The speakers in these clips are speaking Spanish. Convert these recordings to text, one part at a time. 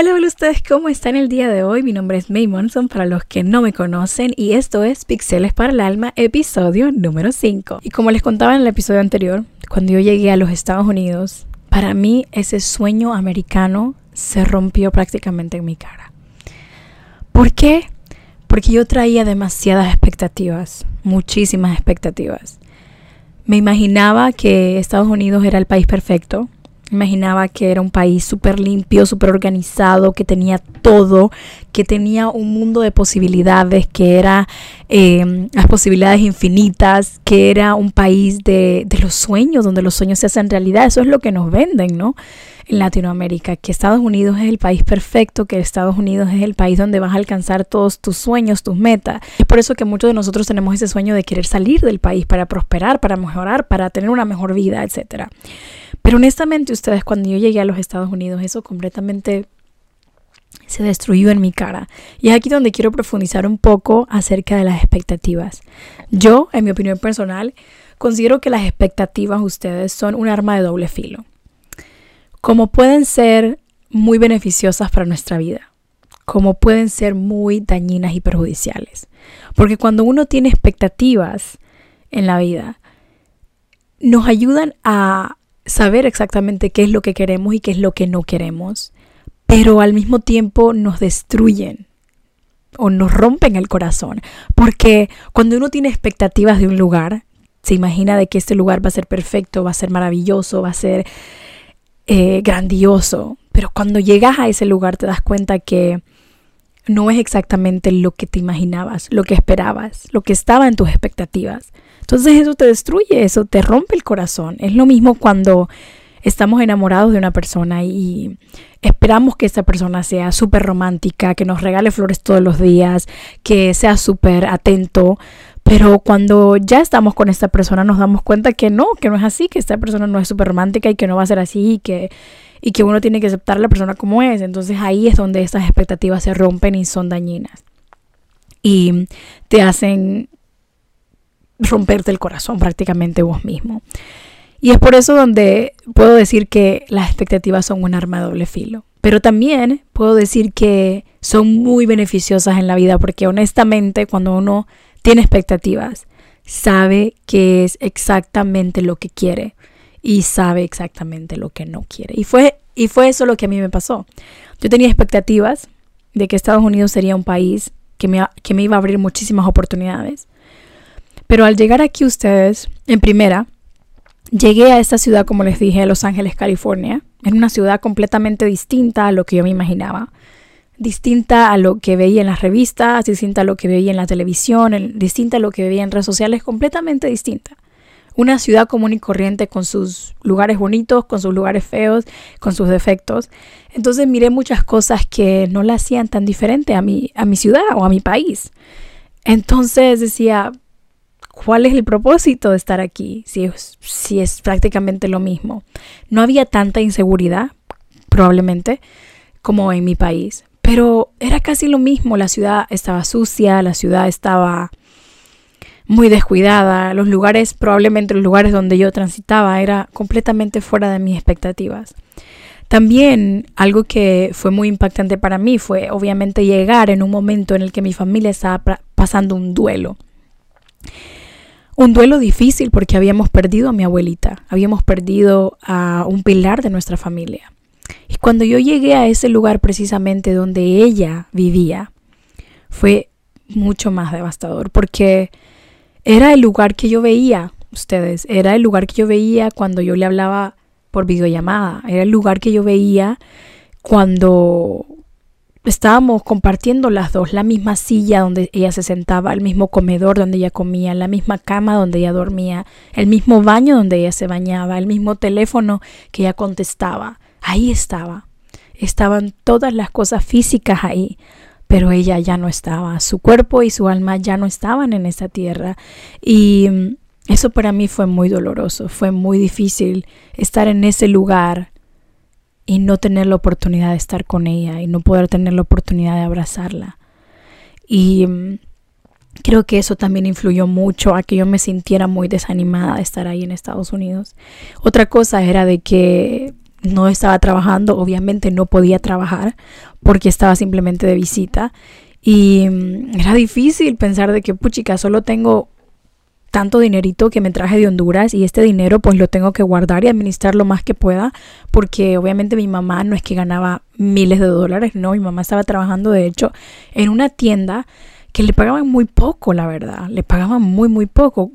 Hola, hola ustedes, ¿cómo están el día de hoy? Mi nombre es May Monson para los que no me conocen y esto es Pixeles para el Alma, episodio número 5. Y como les contaba en el episodio anterior, cuando yo llegué a los Estados Unidos, para mí ese sueño americano se rompió prácticamente en mi cara. ¿Por qué? Porque yo traía demasiadas expectativas, muchísimas expectativas. Me imaginaba que Estados Unidos era el país perfecto, Imaginaba que era un país súper limpio, súper organizado, que tenía todo, que tenía un mundo de posibilidades, que era eh, las posibilidades infinitas, que era un país de, de los sueños, donde los sueños se hacen realidad. Eso es lo que nos venden, ¿no? En Latinoamérica, que Estados Unidos es el país perfecto, que Estados Unidos es el país donde vas a alcanzar todos tus sueños, tus metas. Es por eso que muchos de nosotros tenemos ese sueño de querer salir del país para prosperar, para mejorar, para tener una mejor vida, etcétera. Pero honestamente ustedes, cuando yo llegué a los Estados Unidos, eso completamente se destruyó en mi cara. Y es aquí donde quiero profundizar un poco acerca de las expectativas. Yo, en mi opinión personal, considero que las expectativas ustedes son un arma de doble filo. Como pueden ser muy beneficiosas para nuestra vida, como pueden ser muy dañinas y perjudiciales. Porque cuando uno tiene expectativas en la vida, nos ayudan a saber exactamente qué es lo que queremos y qué es lo que no queremos, pero al mismo tiempo nos destruyen o nos rompen el corazón, porque cuando uno tiene expectativas de un lugar, se imagina de que este lugar va a ser perfecto, va a ser maravilloso, va a ser eh, grandioso, pero cuando llegas a ese lugar te das cuenta que no es exactamente lo que te imaginabas, lo que esperabas, lo que estaba en tus expectativas. Entonces eso te destruye, eso te rompe el corazón. Es lo mismo cuando estamos enamorados de una persona y esperamos que esa persona sea súper romántica, que nos regale flores todos los días, que sea súper atento. Pero cuando ya estamos con esta persona nos damos cuenta que no, que no es así, que esta persona no es súper romántica y que no va a ser así y que, y que uno tiene que aceptar a la persona como es. Entonces ahí es donde estas expectativas se rompen y son dañinas. Y te hacen romperte el corazón prácticamente vos mismo. Y es por eso donde puedo decir que las expectativas son un arma de doble filo. Pero también puedo decir que son muy beneficiosas en la vida porque honestamente cuando uno tiene expectativas, sabe que es exactamente lo que quiere y sabe exactamente lo que no quiere. Y fue, y fue eso lo que a mí me pasó. Yo tenía expectativas de que Estados Unidos sería un país que me, que me iba a abrir muchísimas oportunidades, pero al llegar aquí ustedes, en primera, llegué a esta ciudad, como les dije, Los Ángeles, California. en una ciudad completamente distinta a lo que yo me imaginaba. Distinta a lo que veía en las revistas, distinta a lo que veía en la televisión, distinta a lo que veía en redes sociales, completamente distinta. Una ciudad común y corriente con sus lugares bonitos, con sus lugares feos, con sus defectos. Entonces miré muchas cosas que no la hacían tan diferente a mi, a mi ciudad o a mi país. Entonces decía, ¿Cuál es el propósito de estar aquí si es, si es prácticamente lo mismo? No había tanta inseguridad, probablemente, como en mi país, pero era casi lo mismo. La ciudad estaba sucia, la ciudad estaba muy descuidada, los lugares, probablemente los lugares donde yo transitaba, era completamente fuera de mis expectativas. También algo que fue muy impactante para mí fue obviamente llegar en un momento en el que mi familia estaba pasando un duelo. Un duelo difícil porque habíamos perdido a mi abuelita, habíamos perdido a un pilar de nuestra familia. Y cuando yo llegué a ese lugar precisamente donde ella vivía, fue mucho más devastador porque era el lugar que yo veía, ustedes, era el lugar que yo veía cuando yo le hablaba por videollamada, era el lugar que yo veía cuando estábamos compartiendo las dos, la misma silla donde ella se sentaba, el mismo comedor donde ella comía, la misma cama donde ella dormía, el mismo baño donde ella se bañaba, el mismo teléfono que ella contestaba. Ahí estaba. Estaban todas las cosas físicas ahí, pero ella ya no estaba. Su cuerpo y su alma ya no estaban en esa tierra. Y mm, eso para mí fue muy doloroso, fue muy difícil estar en ese lugar y no tener la oportunidad de estar con ella y no poder tener la oportunidad de abrazarla. Y mm, creo que eso también influyó mucho a que yo me sintiera muy desanimada de estar ahí en Estados Unidos. Otra cosa era de que no estaba trabajando, obviamente no podía trabajar porque estaba simplemente de visita. Y mm, era difícil pensar de que, puchica, solo tengo tanto dinerito que me traje de Honduras y este dinero pues lo tengo que guardar y administrar lo más que pueda porque obviamente mi mamá no es que ganaba miles de dólares, no, mi mamá estaba trabajando de hecho en una tienda que le pagaban muy poco, la verdad, le pagaban muy muy poco.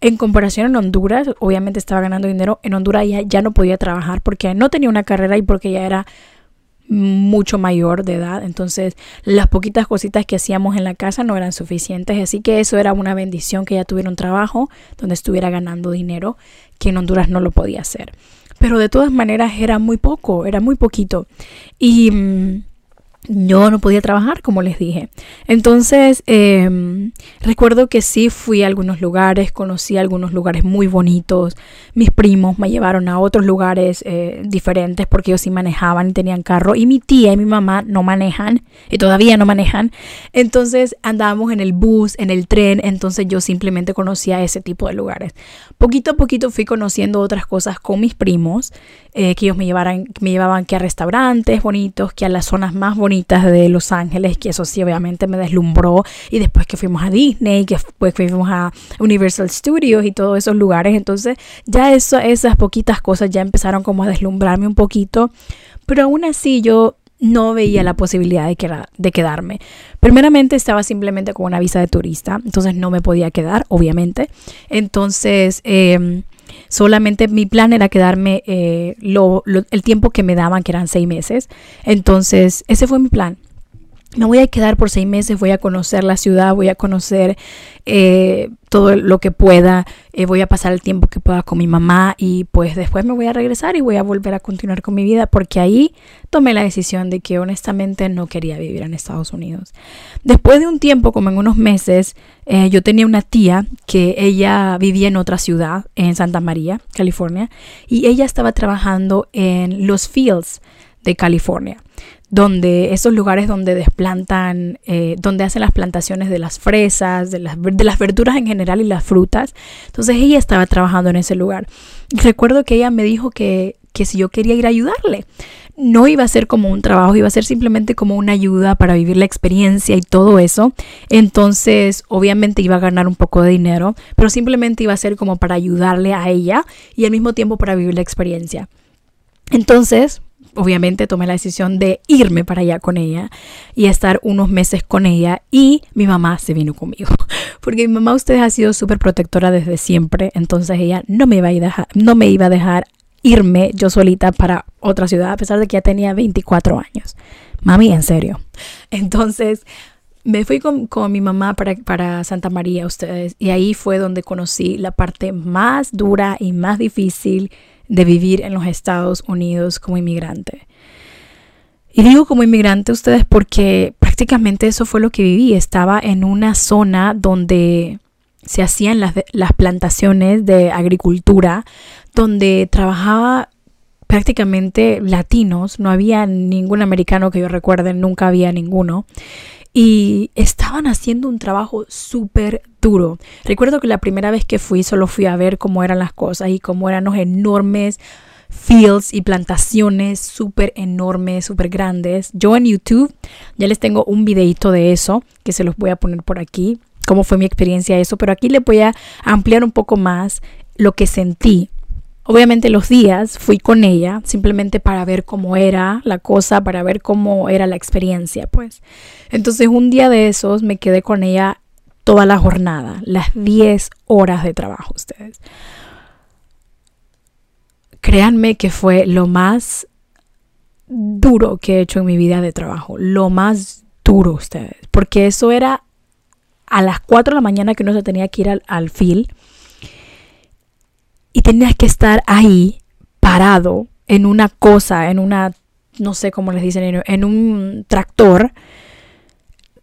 En comparación en Honduras, obviamente estaba ganando dinero, en Honduras ya, ya no podía trabajar porque no tenía una carrera y porque ya era mucho mayor de edad, entonces las poquitas cositas que hacíamos en la casa no eran suficientes, así que eso era una bendición que ella tuviera un trabajo donde estuviera ganando dinero, que en Honduras no lo podía hacer. Pero de todas maneras era muy poco, era muy poquito. Y mm, yo no podía trabajar, como les dije. Entonces, em, recuerdo que sí fui a algunos lugares, conocí algunos lugares muy bonitos. Mis primos me llevaron a otros lugares eh, diferentes porque ellos sí manejaban y tenían carro. Y mi tía y mi mamá no manejan y todavía no manejan. Entonces andábamos en el bus, en el tren. Entonces yo simplemente conocía ese tipo de lugares. Poquito a poquito fui conociendo otras cosas con mis primos, eh, que ellos me, llevaran, me llevaban que a restaurantes bonitos, que a las zonas más bonitas de Los Ángeles, que eso sí obviamente me deslumbró. Y después que fuimos a Disney, que después fuimos a Universal Studios y todos esos lugares. Entonces ya eso, esas poquitas cosas ya empezaron como a deslumbrarme un poquito. Pero aún así yo no veía la posibilidad de, de quedarme. Primeramente estaba simplemente con una visa de turista, entonces no me podía quedar, obviamente. Entonces, em, solamente mi plan era quedarme eh, el tiempo que me daban, que eran seis meses. Entonces, ese fue mi plan me voy a quedar por seis meses, voy a conocer la ciudad, voy a conocer eh, todo lo que pueda, eh, voy a pasar el tiempo que pueda con mi mamá y pues después me voy a regresar y voy a volver a continuar con mi vida porque ahí tomé la decisión de que honestamente no quería vivir en Estados Unidos. Después de un tiempo, como en unos meses, eh, yo tenía una tía que ella vivía en otra ciudad, en Santa María, California, y ella estaba trabajando en los fields de California donde esos lugares donde desplantan, eh, donde hacen las plantaciones de las fresas, de las, de las verduras en general y las frutas. Entonces ella estaba trabajando en ese lugar. Y recuerdo que ella me dijo que, que si yo quería ir a ayudarle, no iba a ser como un trabajo, iba a ser simplemente como una ayuda para vivir la experiencia y todo eso. Entonces, obviamente iba a ganar un poco de dinero, pero simplemente iba a ser como para ayudarle a ella y al mismo tiempo para vivir la experiencia. Entonces, obviamente tomé la decisión de irme para allá con ella y estar unos meses con ella y mi mamá se vino conmigo. Porque mi mamá usted ha sido súper protectora desde siempre entonces ella no me iba a dejar no me iba a dejar irme yo solita para otra ciudad a pesar de que ya tenía 24 años. Mami en serio. Entonces me fui con, con mi mamá para, para, Santa María, ustedes, y ahí fue donde conocí la parte más dura y más difícil de vivir en los Estados Unidos como inmigrante. Y digo como inmigrante ustedes porque prácticamente eso fue lo que viví. Estaba en una zona donde se hacían las, las plantaciones de agricultura, donde trabajaba prácticamente latinos, no había ningún americano que yo recuerde, nunca había ninguno y estaban haciendo un trabajo súper duro. Recuerdo que la primera vez que fui solo fui a ver cómo eran las cosas y cómo eran los enormes fields y plantaciones súper enormes, súper grandes. Yo en YouTube ya les tengo un videito de eso que se los voy a poner por aquí, cómo fue mi experiencia eso, pero aquí les voy a ampliar un poco más lo que sentí Obviamente los días fui con ella simplemente para ver cómo era la cosa, para ver cómo era la experiencia, pues. Entonces un día de esos me quedé con ella toda la jornada, las 10 horas de trabajo, ustedes. Créanme que fue lo más duro que he hecho en mi vida de trabajo, lo más duro, ustedes, porque eso era a las 4 de la mañana que uno se tenía que ir al, al fil y tenías que estar ahí parado en una cosa, en una, no sé cómo les dicen, en un tractor,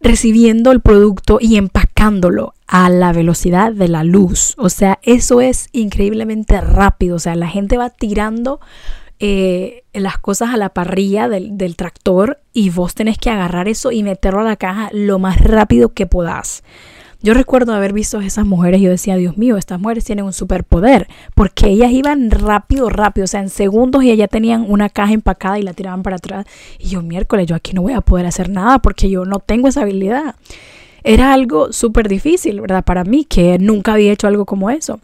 recibiendo el producto y empacándolo a la velocidad de la luz. O sea, eso es increíblemente rápido. O sea, la gente va tirando eh, las cosas a la parrilla del, del, tractor y vos tenés que agarrar eso y meterlo a la caja lo más rápido que podás. Yo recuerdo haber visto a esas mujeres y yo decía, Dios mío, estas mujeres tienen un superpoder, porque ellas iban rápido, rápido, o sea, en segundos y ya tenían una caja empacada y la tiraban para atrás. Y yo, miércoles, yo aquí no voy a poder hacer nada porque yo no tengo esa habilidad. Era algo súper difícil, ¿verdad? Para mí, que nunca había hecho algo como eso.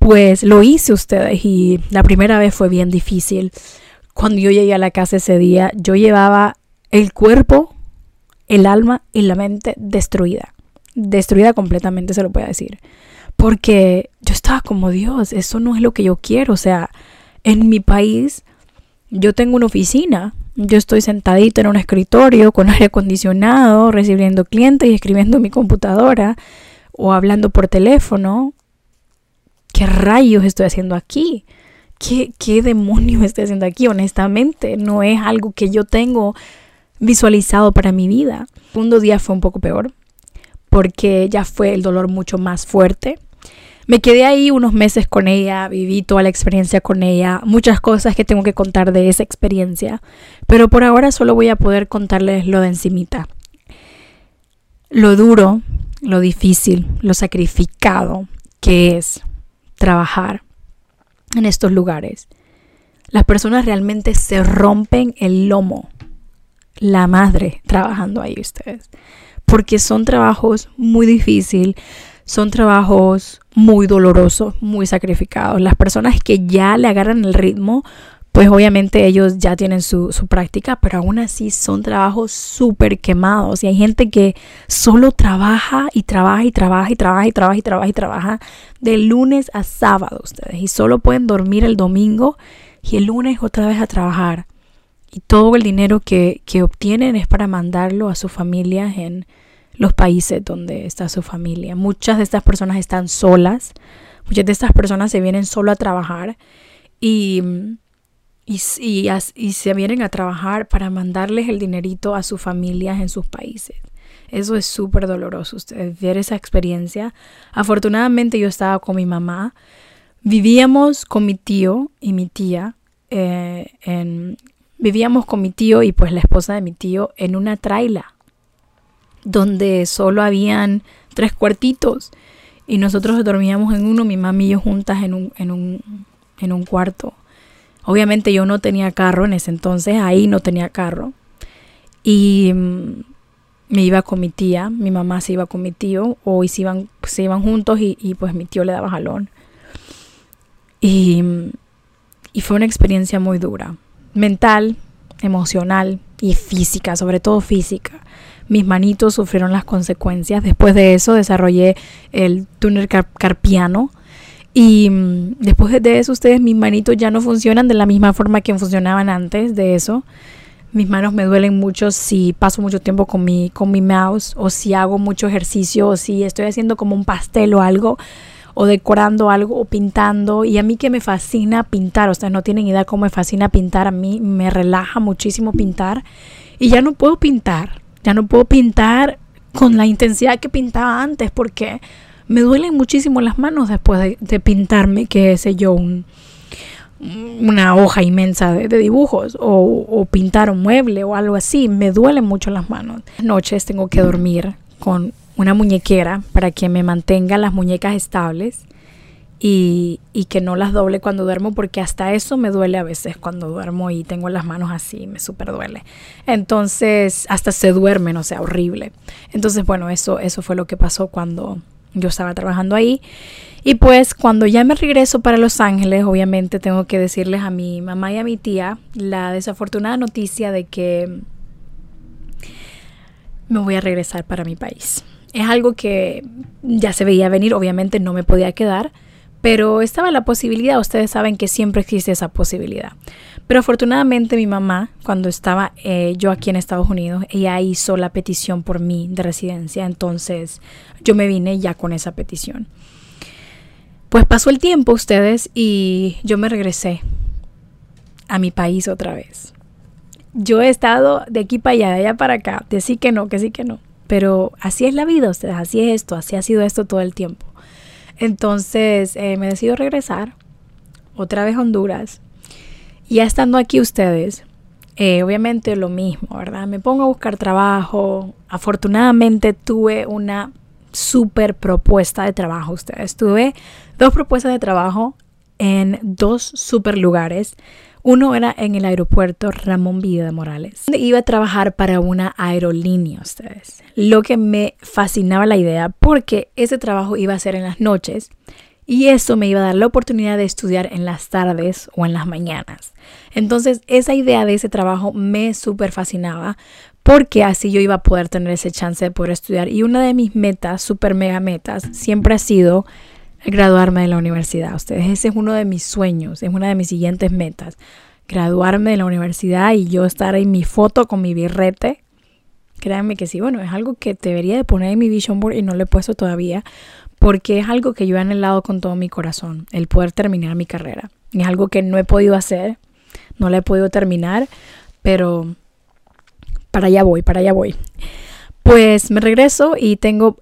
Pues lo hice ustedes y la primera vez fue bien difícil. Cuando yo llegué a la casa ese día, yo llevaba el cuerpo, el alma y la mente destruida. Destruida completamente, se lo puedo decir. Porque yo estaba como Dios, eso no es lo que yo quiero. O sea, en mi país yo tengo una oficina, yo estoy sentadito en un escritorio con aire acondicionado, recibiendo clientes y escribiendo en mi computadora o hablando por teléfono. ¿Qué rayos estoy haciendo aquí? ¿Qué, qué estoy haciendo aquí? Honestamente, no es algo que yo tengo visualizado para mi vida. El segundo día fue un poco peor porque ya fue el dolor mucho más fuerte. Me quedé ahí unos meses con ella, viví toda la experiencia con ella, muchas cosas que tengo que contar de esa experiencia, pero por ahora solo voy a poder contarles lo de encimita. Lo duro, lo difícil, lo sacrificado que es trabajar en estos lugares. Las personas realmente se rompen el lomo la madre trabajando ahí ustedes. Porque son trabajos muy difíciles, son trabajos muy dolorosos, muy sacrificados. Las personas que ya le agarran el ritmo, pues obviamente ellos ya tienen su, su práctica, pero aún así son trabajos súper quemados. Y hay gente que solo trabaja y trabaja y trabaja y trabaja y trabaja y trabaja y trabaja de lunes a sábado ustedes. Y solo pueden dormir el domingo y el lunes otra vez a trabajar y todo el dinero que, obtienen es para mandarlo a sus familias en los países donde está su familia. Muchas de estas personas están solas, muchas de estas personas se vienen solo a trabajar y, y, y, se vienen a trabajar para mandarles el dinerito a sus familias en sus países. Eso es súper doloroso, ustedes ver esa experiencia. Afortunadamente yo estaba con mi mamá, vivíamos con mi tío y mi tía eh, en, Vivíamos con mi tío y pues la esposa de mi tío en una traila donde solo habían tres cuartitos y nosotros dormíamos en uno, mi mami y yo juntas en un, en un, en un cuarto. Obviamente yo no tenía carro en ese entonces, ahí no tenía carro. Y mm, me iba con mi tía, mi mamá se iba con mi tío, o se iban, se iban juntos y, y pues mi tío le daba jalón. Y, y fue una experiencia muy dura mental, emocional y física, sobre todo física. Mis manitos sufrieron las consecuencias. Después de eso desarrollé el túnel carpiano. Y mm, después de eso, ustedes, mis manitos ya no funcionan de la misma forma que funcionaban antes de eso. Mis manos me duelen mucho si paso mucho tiempo con mi, con mi mouse o si hago mucho ejercicio o si estoy haciendo como un pastel o algo o decorando algo o pintando. Y a mí que me fascina pintar, ustedes no tienen idea cómo me fascina pintar, a mí me relaja muchísimo pintar. Y ya no puedo pintar, ya no puedo pintar con la intensidad que pintaba antes porque me duelen muchísimo las manos después de, pintarme, que sé yo, un, una hoja inmensa de, dibujos o, o, pintar un mueble o algo así. Me duelen mucho las manos. Noches tengo que dormir con una muñequera para que me mantenga las muñecas estables y, y, que no las doble cuando duermo porque hasta eso me duele a veces cuando duermo y tengo las manos así, me súper duele. Entonces hasta se duermen, o sea, horrible. Entonces bueno, eso, eso fue lo que pasó cuando yo estaba trabajando ahí. Y pues cuando ya me regreso para Los Ángeles, obviamente tengo que decirles a mi mamá y a mi tía la desafortunada noticia de que me voy a regresar para mi país. Es algo que ya se veía venir, obviamente no me podía quedar, pero estaba la posibilidad, ustedes saben que siempre existe esa posibilidad. Pero afortunadamente mi mamá, cuando estaba eh, yo aquí en Estados Unidos, ella hizo la petición por mí de residencia, entonces yo me vine ya con esa petición. Pues pasó el tiempo ustedes y yo me regresé a mi país otra vez. Yo he estado de aquí para allá, de allá para acá, de sí que no, que sí que no. Pero así es la vida, ustedes, así es esto, así ha sido esto todo el tiempo. Entonces eh, me decido regresar otra vez a Honduras. Ya estando aquí ustedes, eh, obviamente lo mismo, ¿verdad? Me pongo a buscar trabajo. Afortunadamente tuve una super propuesta de trabajo. Ustedes tuve dos propuestas de trabajo en dos super lugares. Uno era en el aeropuerto Ramón Villa de Morales. Iba a trabajar para una aerolínea, ustedes. Lo que me fascinaba la idea porque ese trabajo iba a ser en las noches y eso me iba a dar la oportunidad de estudiar en las tardes o en las mañanas. Entonces esa idea de ese trabajo me súper fascinaba porque así yo iba a poder tener ese chance de poder estudiar. Y una de mis metas, súper mega metas, siempre ha sido graduarme de la universidad. Ustedes, ese es uno de mis sueños, es una de mis siguientes metas. Graduarme de la universidad y yo estar en mi foto con mi birrete. Créanme que sí, bueno, es algo que debería de poner en mi vision board y no lo he puesto todavía porque es algo que yo he anhelado con todo mi corazón, el poder terminar mi carrera. es algo que no he podido hacer, no la he podido terminar, pero para allá voy, para allá voy. Pues me regreso y tengo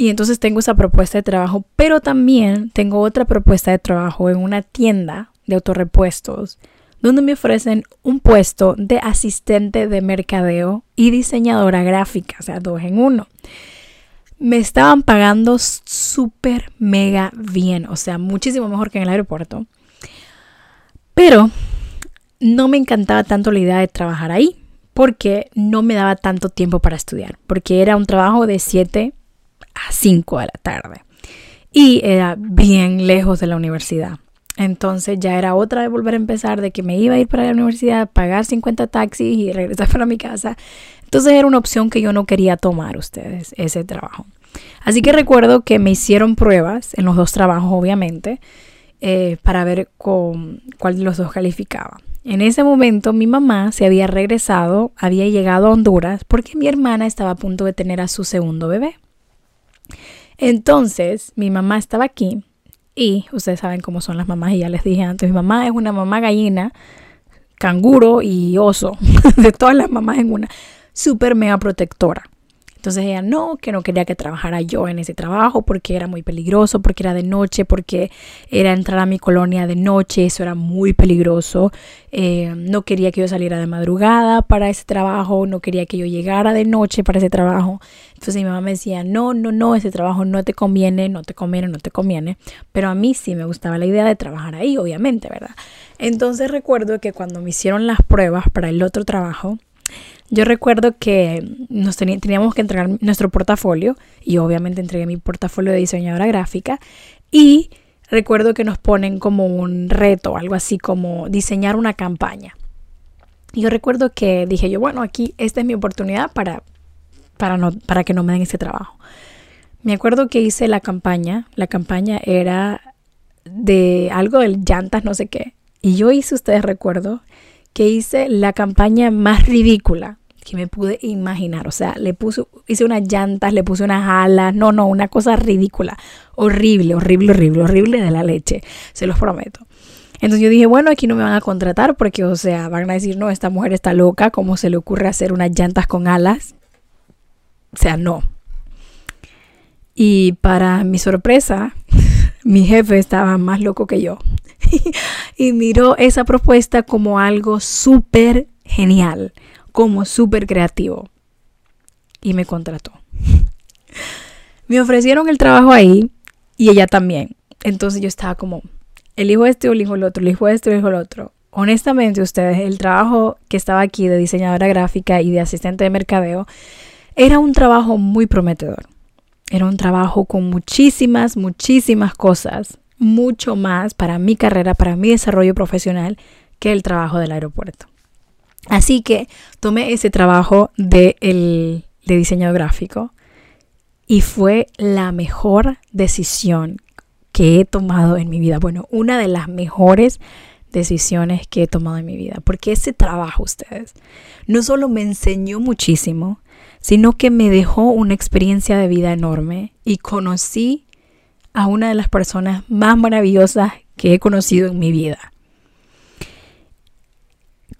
y entonces tengo esa propuesta de trabajo, pero también tengo otra propuesta de trabajo en una tienda de autorrepuestos donde me ofrecen un puesto de asistente de mercadeo y diseñadora gráfica, o sea, dos en uno. Me estaban pagando súper mega bien, o sea, muchísimo mejor que en el aeropuerto. Pero no me encantaba tanto la idea de trabajar ahí porque no me daba tanto tiempo para estudiar, porque era un trabajo de 7 a 5 de la tarde. Y era bien lejos de la universidad. Entonces ya era otra de volver a empezar, de que me iba a ir para la universidad, pagar 50 taxis y regresar para mi casa. Entonces era una opción que yo no quería tomar ustedes, ese trabajo. Así que recuerdo que me hicieron pruebas en los dos trabajos, obviamente, eh, para ver con, cuál de los dos calificaba. En ese momento mi mamá se había regresado, había llegado a Honduras porque mi hermana estaba a punto de tener a su segundo bebé. Entonces, mi mamá estaba aquí y ustedes saben cómo son las mamás y ya les dije antes, mi mamá es una mamá gallina, canguro y oso, de todas las mamás en una, súper mega protectora. Entonces ella no, que no quería que trabajara yo en ese trabajo porque era muy peligroso, porque era de noche, porque era entrar a mi colonia de noche, eso era muy peligroso. Eh, no quería que yo saliera de madrugada para ese trabajo, no quería que yo llegara de noche para ese trabajo. Entonces mi mamá me decía, no, no, no, ese trabajo no te conviene, no te conviene, no te conviene. Pero a mí sí me gustaba la idea de trabajar ahí, obviamente, ¿verdad? Entonces recuerdo que cuando me hicieron las pruebas para el otro trabajo, yo recuerdo que nos teníamos que entregar nuestro portafolio y obviamente entregué mi portafolio de diseñadora gráfica y recuerdo que nos ponen como un reto, algo así como diseñar una campaña. Y yo recuerdo que dije yo, bueno, aquí esta es mi oportunidad para, para, no, para que no me den ese trabajo. Me acuerdo que hice la campaña, la campaña era de algo de llantas, no sé qué. Y yo hice, ustedes recuerdo, que hice la campaña más ridícula que me pude imaginar. O sea, le puse, hice unas llantas, le puse unas alas. No, no, una cosa ridícula. Horrible, horrible, horrible, horrible de la leche. Se los prometo. Entonces yo dije, bueno, aquí no me van a contratar porque, o sea, van a decir, no, esta mujer está loca, ¿cómo se le ocurre hacer unas llantas con alas? O sea, no. Y para mi sorpresa, mi jefe estaba más loco que yo. y miró esa propuesta como algo súper genial, como súper creativo. Y me contrató. me ofrecieron el trabajo ahí y ella también. Entonces yo estaba como, elijo este elijo el otro, elijo este elijo el otro. Honestamente, ustedes, el trabajo que estaba aquí de diseñadora gráfica y de asistente de mercadeo era un trabajo muy prometedor. Era un trabajo con muchísimas, muchísimas cosas mucho más para mi carrera, para mi desarrollo profesional que el trabajo del aeropuerto. Así que tomé ese trabajo de, el, de diseño gráfico y fue la mejor decisión que he tomado en mi vida. Bueno, una de las mejores decisiones que he tomado en mi vida. Porque ese trabajo, ustedes, no solo me enseñó muchísimo, sino que me dejó una experiencia de vida enorme y conocí a una de las personas más maravillosas que he conocido en mi vida.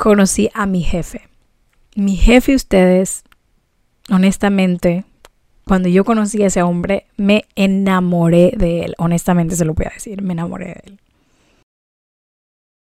Conocí a mi jefe. Mi jefe, ustedes, honestamente, cuando yo conocí a ese hombre, me enamoré de él. Honestamente se lo voy a decir, me enamoré de él.